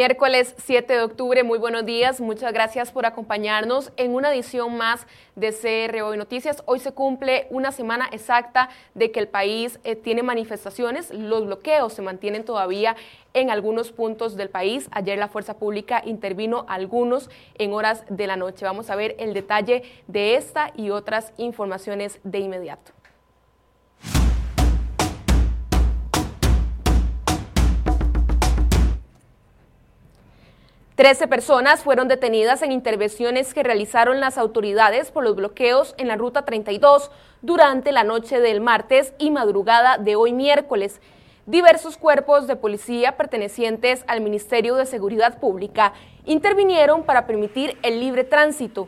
Miércoles 7 de octubre, muy buenos días, muchas gracias por acompañarnos en una edición más de CR Noticias. Hoy se cumple una semana exacta de que el país eh, tiene manifestaciones, los bloqueos se mantienen todavía en algunos puntos del país. Ayer la Fuerza Pública intervino algunos en horas de la noche. Vamos a ver el detalle de esta y otras informaciones de inmediato. 13 personas fueron detenidas en intervenciones que realizaron las autoridades por los bloqueos en la Ruta 32 durante la noche del martes y madrugada de hoy miércoles. Diversos cuerpos de policía pertenecientes al Ministerio de Seguridad Pública intervinieron para permitir el libre tránsito.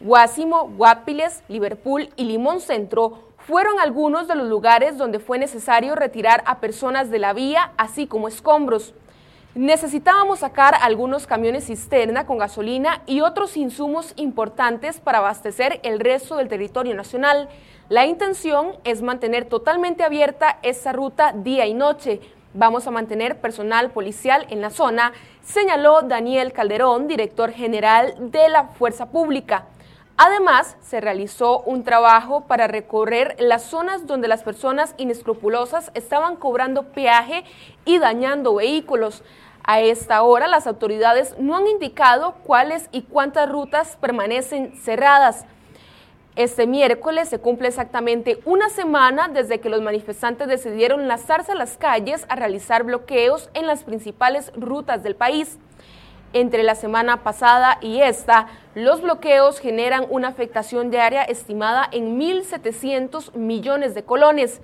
Guásimo, Guapiles, Liverpool y Limón Centro fueron algunos de los lugares donde fue necesario retirar a personas de la vía, así como escombros. Necesitábamos sacar algunos camiones cisterna con gasolina y otros insumos importantes para abastecer el resto del territorio nacional. La intención es mantener totalmente abierta esa ruta día y noche. Vamos a mantener personal policial en la zona, señaló Daniel Calderón, director general de la Fuerza Pública. Además, se realizó un trabajo para recorrer las zonas donde las personas inescrupulosas estaban cobrando peaje y dañando vehículos. A esta hora, las autoridades no han indicado cuáles y cuántas rutas permanecen cerradas. Este miércoles se cumple exactamente una semana desde que los manifestantes decidieron lanzarse a las calles a realizar bloqueos en las principales rutas del país. Entre la semana pasada y esta, los bloqueos generan una afectación diaria estimada en 1.700 millones de colones.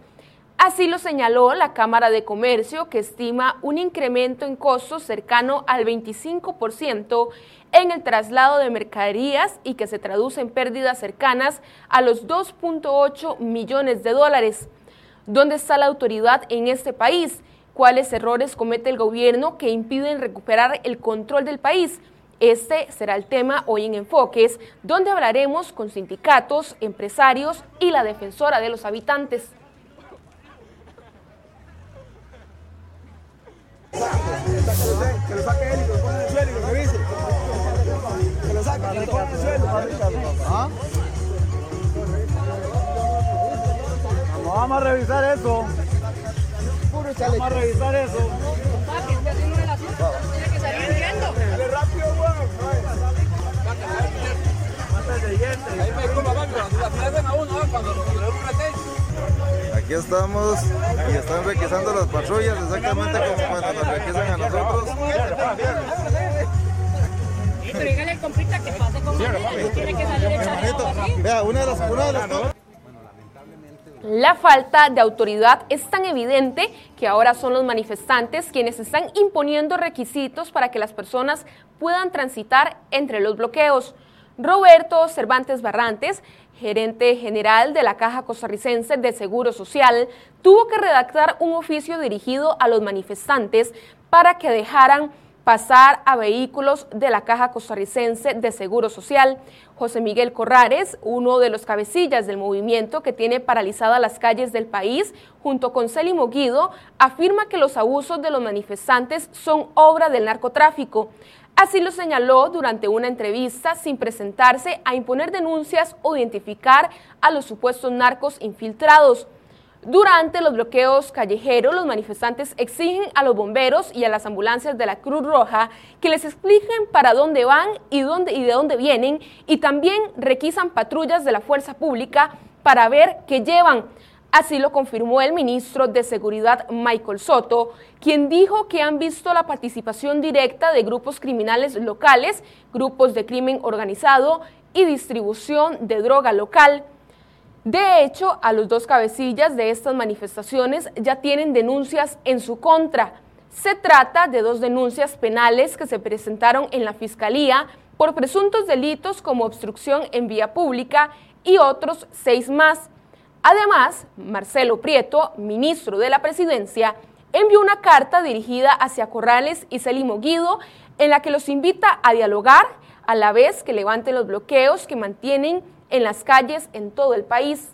Así lo señaló la Cámara de Comercio, que estima un incremento en costos cercano al 25% en el traslado de mercaderías y que se traduce en pérdidas cercanas a los 2.8 millones de dólares. ¿Dónde está la autoridad en este país? ¿Cuáles errores comete el gobierno que impiden recuperar el control del país? Este será el tema hoy en Enfoques, donde hablaremos con sindicatos, empresarios y la defensora de los habitantes. Que lo saque él y el y. Que y el. Vamos a revisar eso. Vamos a revisar eso. Tiene que salir huyendo. Dale rápido, weón. Ahí me disculpa, papi, cuando la hacen a uno, cuando lo Aquí estamos y están requisando las patrullas exactamente como cuando nos requisan a nosotros. Vea, una de las, una de las la falta de autoridad es tan evidente que ahora son los manifestantes quienes están imponiendo requisitos para que las personas puedan transitar entre los bloqueos. Roberto Cervantes Barrantes gerente general de la Caja Costarricense de Seguro Social, tuvo que redactar un oficio dirigido a los manifestantes para que dejaran pasar a vehículos de la Caja Costarricense de Seguro Social. José Miguel Corrares, uno de los cabecillas del movimiento que tiene paralizadas las calles del país, junto con Célimo Guido, afirma que los abusos de los manifestantes son obra del narcotráfico. Así lo señaló durante una entrevista sin presentarse a imponer denuncias o identificar a los supuestos narcos infiltrados. Durante los bloqueos callejeros, los manifestantes exigen a los bomberos y a las ambulancias de la Cruz Roja que les expliquen para dónde van y, de dónde vienen y también requisan patrullas de la fuerza pública para ver qué llevan. Así lo confirmó el ministro de Seguridad Michael Soto, quien dijo que han visto la participación directa de grupos criminales locales, grupos de crimen organizado y distribución de droga local. De hecho, a los dos cabecillas de estas manifestaciones ya tienen denuncias en su contra. Se trata de dos denuncias penales que se presentaron en la Fiscalía por presuntos delitos como obstrucción en vía pública y otros seis más. Además, Marcelo Prieto, ministro de la Presidencia, envió una carta dirigida hacia Corrales y Celimo Guido en la que los invita a dialogar a la vez que levanten los bloqueos que mantienen en las calles en todo el país.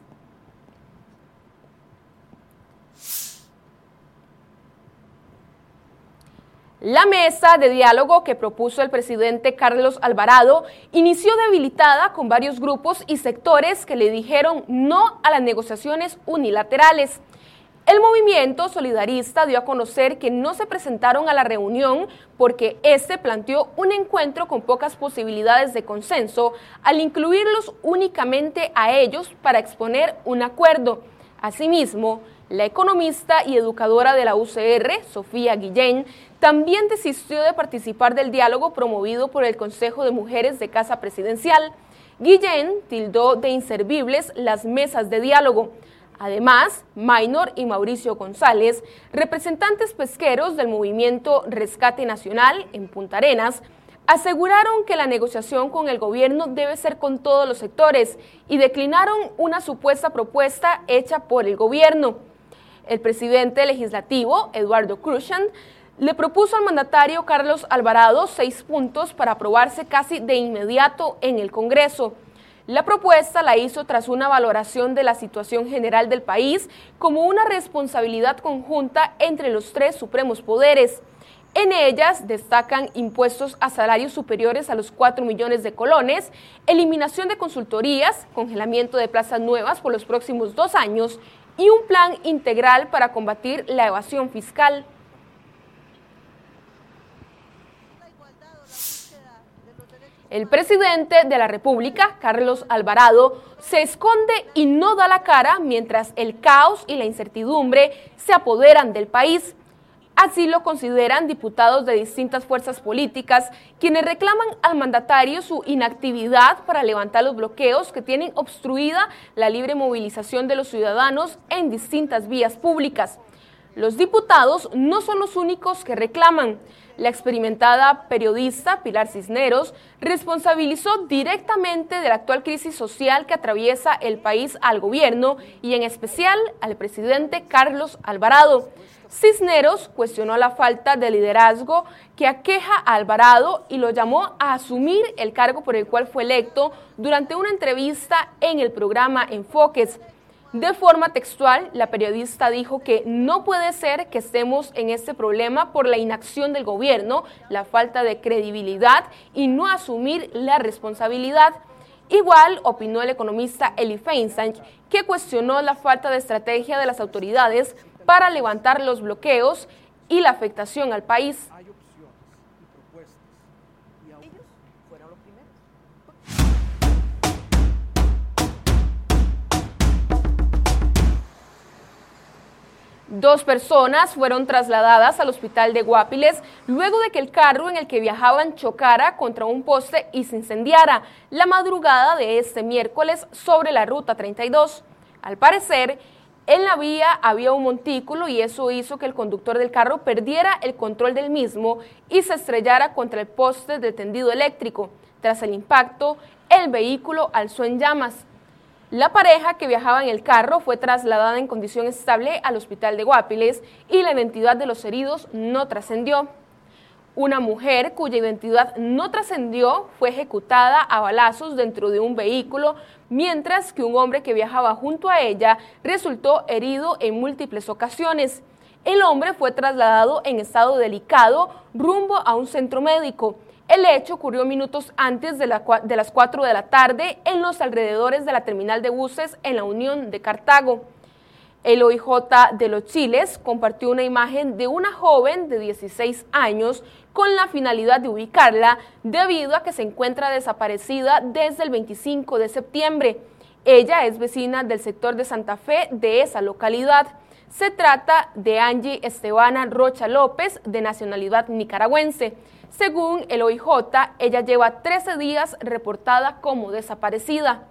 La mesa de diálogo que propuso el presidente Carlos Alvarado inició debilitada con varios grupos y sectores que le dijeron no a las negociaciones unilaterales. El movimiento solidarista dio a conocer que no se presentaron a la reunión porque este planteó un encuentro con pocas posibilidades de consenso al incluirlos únicamente a ellos para exponer un acuerdo. Asimismo, la economista y educadora de la UCR, Sofía Guillén, también desistió de participar del diálogo promovido por el Consejo de Mujeres de Casa Presidencial. Guillén tildó de inservibles las mesas de diálogo. Además, Maynor y Mauricio González, representantes pesqueros del movimiento Rescate Nacional en Punta Arenas, aseguraron que la negociación con el gobierno debe ser con todos los sectores y declinaron una supuesta propuesta hecha por el gobierno. El presidente legislativo, Eduardo Cruzan, le propuso al mandatario Carlos Alvarado seis puntos para aprobarse casi de inmediato en el Congreso. La propuesta la hizo tras una valoración de la situación general del país como una responsabilidad conjunta entre los tres supremos poderes. En ellas destacan impuestos a salarios superiores a los 4 millones de colones, eliminación de consultorías, congelamiento de plazas nuevas por los próximos dos años y un plan integral para combatir la evasión fiscal. El presidente de la República, Carlos Alvarado, se esconde y no da la cara mientras el caos y la incertidumbre se apoderan del país. Así lo consideran diputados de distintas fuerzas políticas, quienes reclaman al mandatario su inactividad para levantar los bloqueos que tienen obstruida la libre movilización de los ciudadanos en distintas vías públicas. Los diputados no son los únicos que reclaman. La experimentada periodista Pilar Cisneros responsabilizó directamente de la actual crisis social que atraviesa el país al gobierno y en especial al presidente Carlos Alvarado. Cisneros cuestionó la falta de liderazgo que aqueja a Alvarado y lo llamó a asumir el cargo por el cual fue electo durante una entrevista en el programa Enfoques. De forma textual, la periodista dijo que no puede ser que estemos en este problema por la inacción del gobierno, la falta de credibilidad y no asumir la responsabilidad. Igual opinó el economista Eli Feinstein, que cuestionó la falta de estrategia de las autoridades para levantar los bloqueos y la afectación al país. Dos personas fueron trasladadas al hospital de Guapiles luego de que el carro en el que viajaban chocara contra un poste y se incendiara la madrugada de este miércoles sobre la ruta 32. Al parecer, en la vía había un montículo y eso hizo que el conductor del carro perdiera el control del mismo y se estrellara contra el poste de tendido eléctrico. Tras el impacto, el vehículo alzó en llamas. La pareja que viajaba en el carro fue trasladada en condición estable al hospital de Guapiles y la identidad de los heridos no trascendió. Una mujer cuya identidad no trascendió fue ejecutada a balazos dentro de un vehículo, mientras que un hombre que viajaba junto a ella resultó herido en múltiples ocasiones. El hombre fue trasladado en estado delicado rumbo a un centro médico. El hecho ocurrió minutos antes de, las 4 de la tarde en los alrededores de la terminal de buses en la Unión de Cartago. El OIJ de los Chiles compartió una imagen de una joven de 16 años con la finalidad de ubicarla debido a que se encuentra desaparecida desde el 25 de septiembre. Ella es vecina del sector de Santa Fe de esa localidad. Se trata de Angie Estebana Rocha López, de nacionalidad nicaragüense. Según el OIJ, ella lleva 13 días reportada como desaparecida.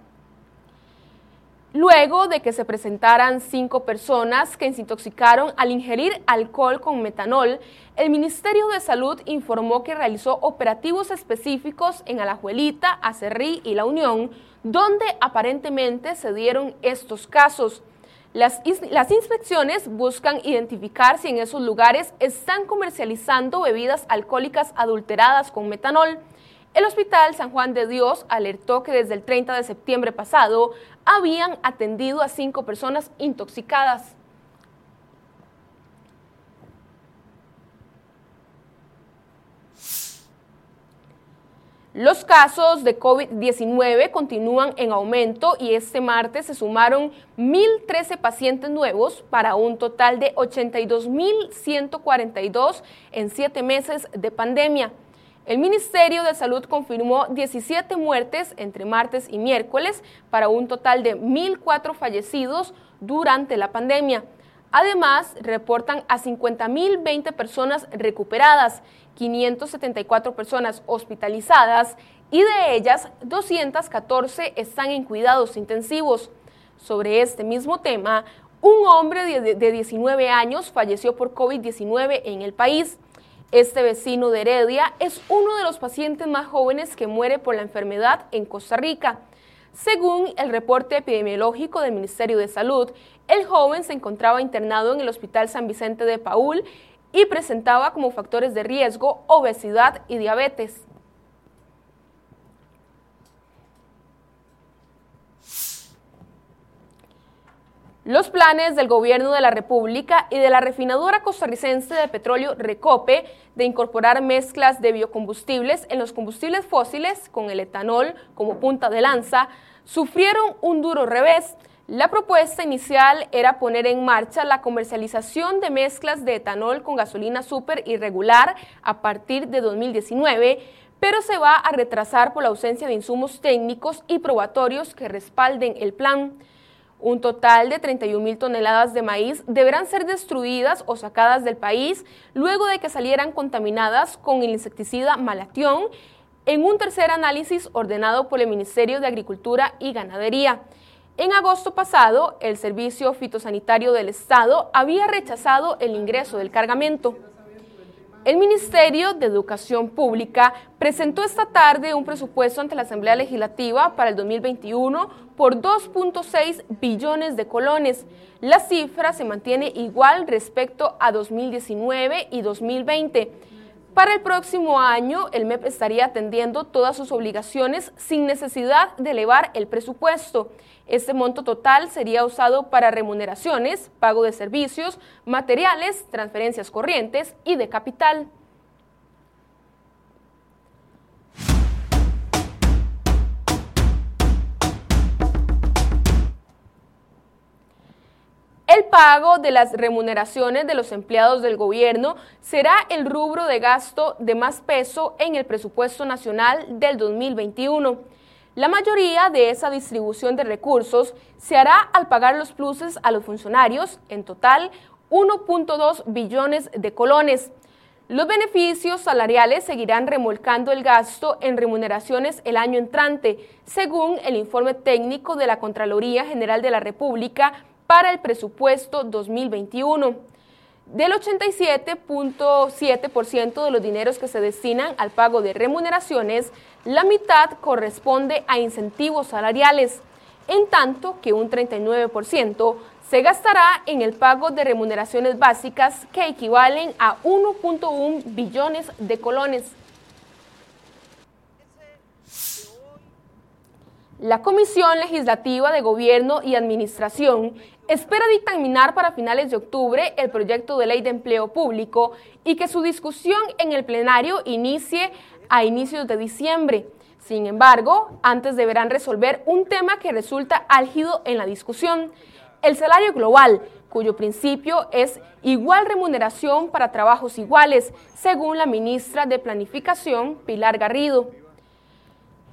Luego de que se presentaran cinco personas que se intoxicaron al ingerir alcohol con metanol, el Ministerio de Salud informó que realizó operativos específicos en Alajuelita, Acerrí y La Unión, donde aparentemente se dieron estos casos. Las, inspecciones buscan identificar si en esos lugares están comercializando bebidas alcohólicas adulteradas con metanol. El Hospital San Juan de Dios alertó que desde el 30 de septiembre pasado habían atendido a cinco personas intoxicadas. Los casos de COVID-19 continúan en aumento y este martes se sumaron 1.013 pacientes nuevos para un total de 82.142 en siete meses de pandemia. El Ministerio de Salud confirmó 17 muertes entre martes y miércoles para un total de 1.004 fallecidos durante la pandemia. Además, reportan a 50.020 personas recuperadas 574 personas hospitalizadas y de ellas 214 están en cuidados intensivos. Sobre este mismo tema, un hombre de 19 años falleció por COVID-19 en el país. Este vecino de Heredia es uno de los pacientes más jóvenes que muere por la enfermedad en Costa Rica. Según el reporte epidemiológico del Ministerio de Salud, el joven se encontraba internado en el Hospital San Vicente de Paul y presentaba como factores de riesgo obesidad y diabetes. Los planes del gobierno de la República y de la refinadora costarricense de petróleo Recope de incorporar mezclas de biocombustibles en los combustibles fósiles con el etanol como punta de lanza sufrieron un duro revés la propuesta inicial era poner en marcha la comercialización de mezclas de etanol con gasolina súper irregular a partir de 2019, pero se va a retrasar por la ausencia de insumos técnicos y probatorios que respalden el plan. Un total de 31 mil toneladas de maíz deberán ser destruidas o sacadas del país luego de que salieran contaminadas con el insecticida malatión en un tercer análisis ordenado por el Ministerio de Agricultura y Ganadería. En agosto pasado, el Servicio Fitosanitario del Estado había rechazado el ingreso del cargamento. El Ministerio de Educación Pública presentó esta tarde un presupuesto ante la Asamblea Legislativa para el 2021 por 2.6 billones de colones. La cifra se mantiene igual respecto a 2019 y 2020. Para el próximo año, el MEP estaría atendiendo todas sus obligaciones sin necesidad de elevar el presupuesto. Este monto total sería usado para remuneraciones, pago de servicios, materiales, transferencias corrientes y de capital. Pago de las remuneraciones de los empleados del gobierno será el rubro de gasto de más peso en el presupuesto nacional del 2021. La mayoría de esa distribución de recursos se hará al pagar los pluses a los funcionarios, en total 1.2 billones de colones. Los beneficios salariales seguirán remolcando el gasto en remuneraciones el año entrante, según el informe técnico de la Contraloría General de la República para el presupuesto 2021. Del 87.7% de los dineros que se destinan al pago de remuneraciones, la mitad corresponde a incentivos salariales, en tanto que un 39% se gastará en el pago de remuneraciones básicas que equivalen a 1.1 billones de colones. La Comisión Legislativa de Gobierno y Administración espera dictaminar para finales de octubre el proyecto de ley de empleo público y que su discusión en el plenario inicie a inicios de diciembre. Sin embargo, antes deberán resolver un tema que resulta álgido en la discusión, el salario global, cuyo principio es igual remuneración para trabajos iguales, según la ministra de Planificación, Pilar Garrido.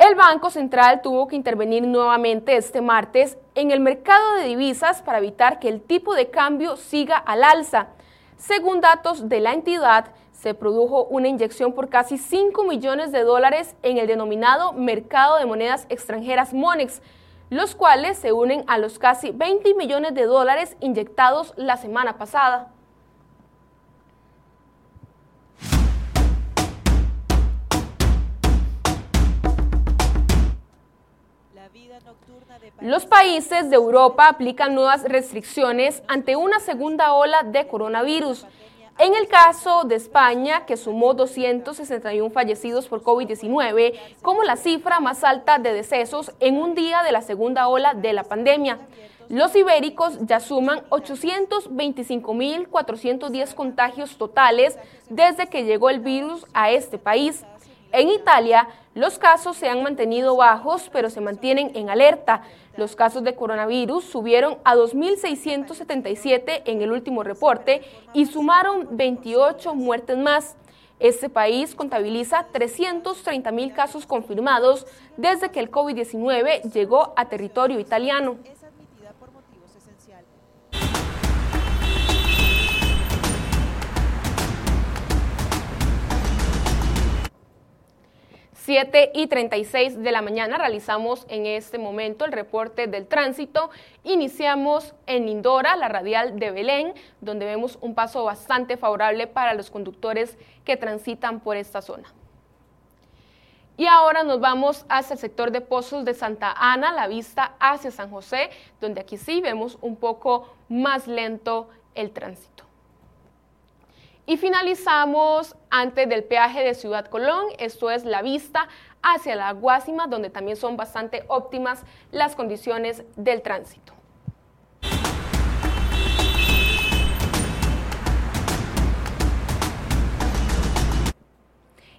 El Banco Central tuvo que intervenir nuevamente este martes en el mercado de divisas para evitar que el tipo de cambio siga al alza. Según datos de la entidad, se produjo una inyección por casi 5 millones de dólares en el denominado mercado de monedas extranjeras MONEX, los cuales se unen a los casi 20 millones de dólares inyectados la semana pasada. Los países de Europa aplican nuevas restricciones ante una segunda ola de coronavirus. En el caso de España, que sumó 261 fallecidos por COVID-19, como la cifra más alta de decesos en un día de la segunda ola de la pandemia. Los ibéricos ya suman 825.410 contagios totales desde que llegó el virus a este país. En Italia, los casos se han mantenido bajos, pero se mantienen en alerta. Los casos de coronavirus subieron a 2.677 en el último reporte y sumaron 28 muertes más. Este país contabiliza 330.000 casos confirmados desde que el COVID-19 llegó a territorio italiano. 7 y 36 de la mañana realizamos en este momento el reporte del tránsito. Iniciamos en Indora, la radial de Belén, donde vemos un paso bastante favorable para los conductores que transitan por esta zona. Y ahora nos vamos hacia el sector de Pozos de Santa Ana, la vista hacia San José, donde aquí sí vemos un poco más lento el tránsito. Y finalizamos antes del peaje de Ciudad Colón, esto es la vista hacia la Guásima, donde también son bastante óptimas las condiciones del tránsito.